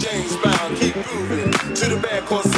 James Brown, keep moving to the bad cause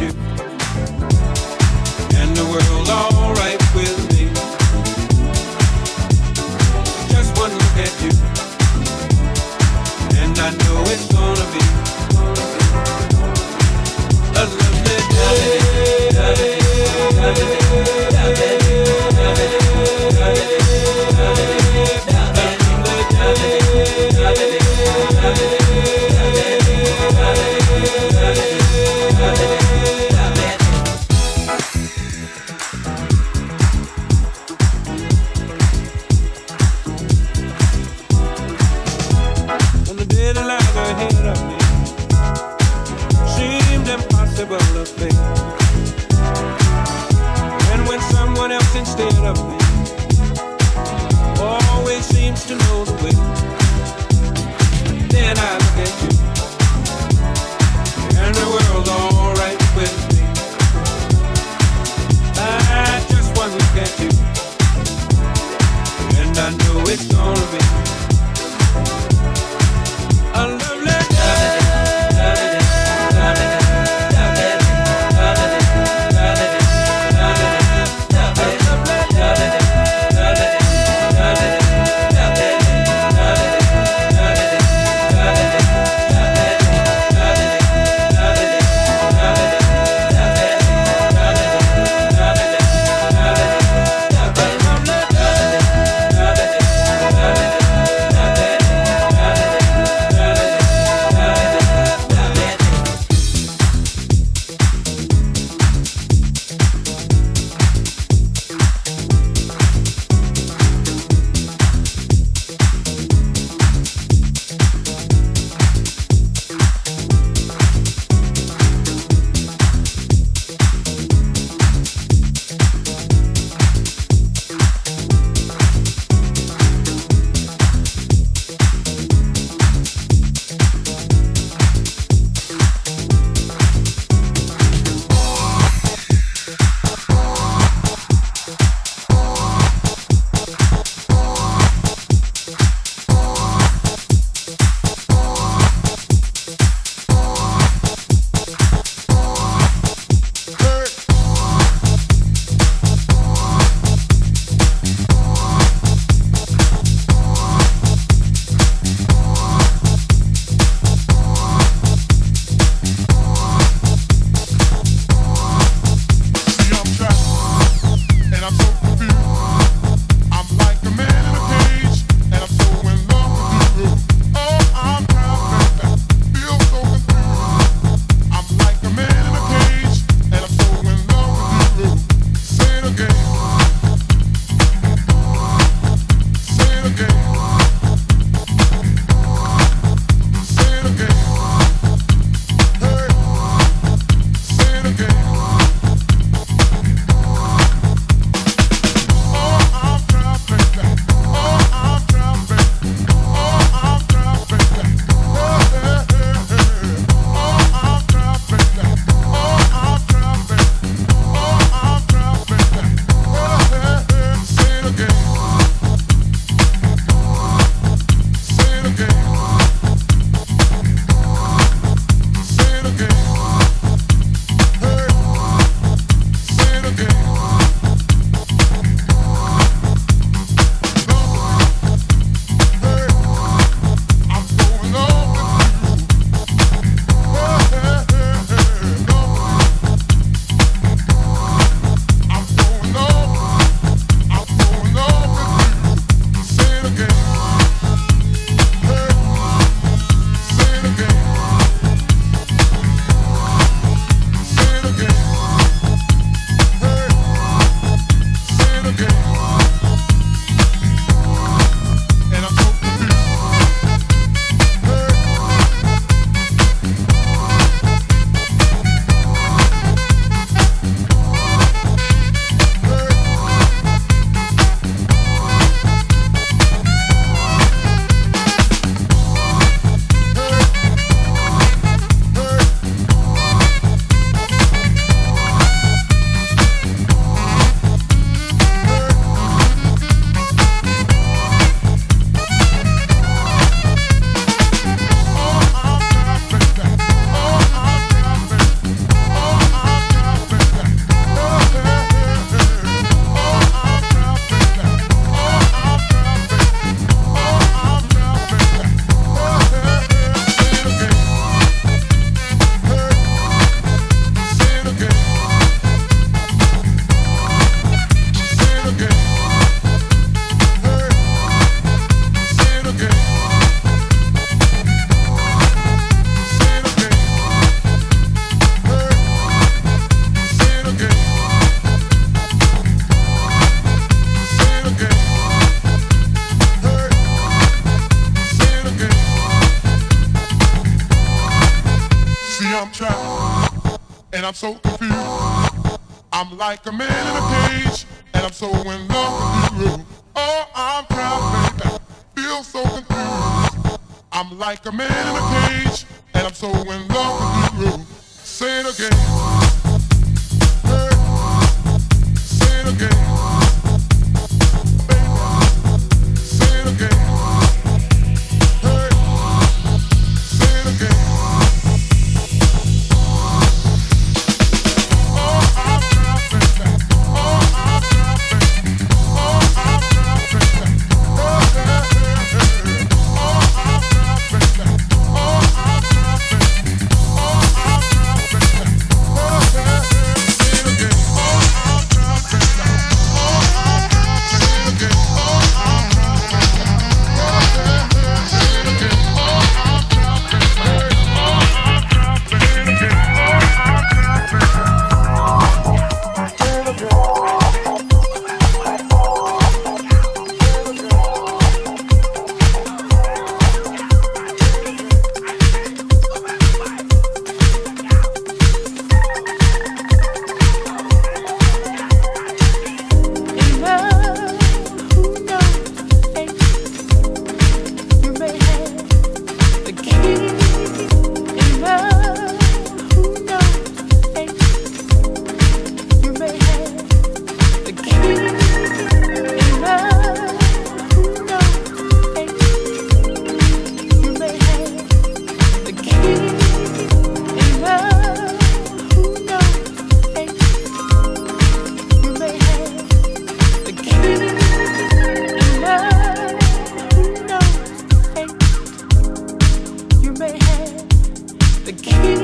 you. And I'm so confused. I'm like a man in a cage and I'm so in love with you. Oh, I'm trapped, baby. Feel so confused. I'm like a man in a cage and I'm so in love with you. Say it again. Say it again. the key.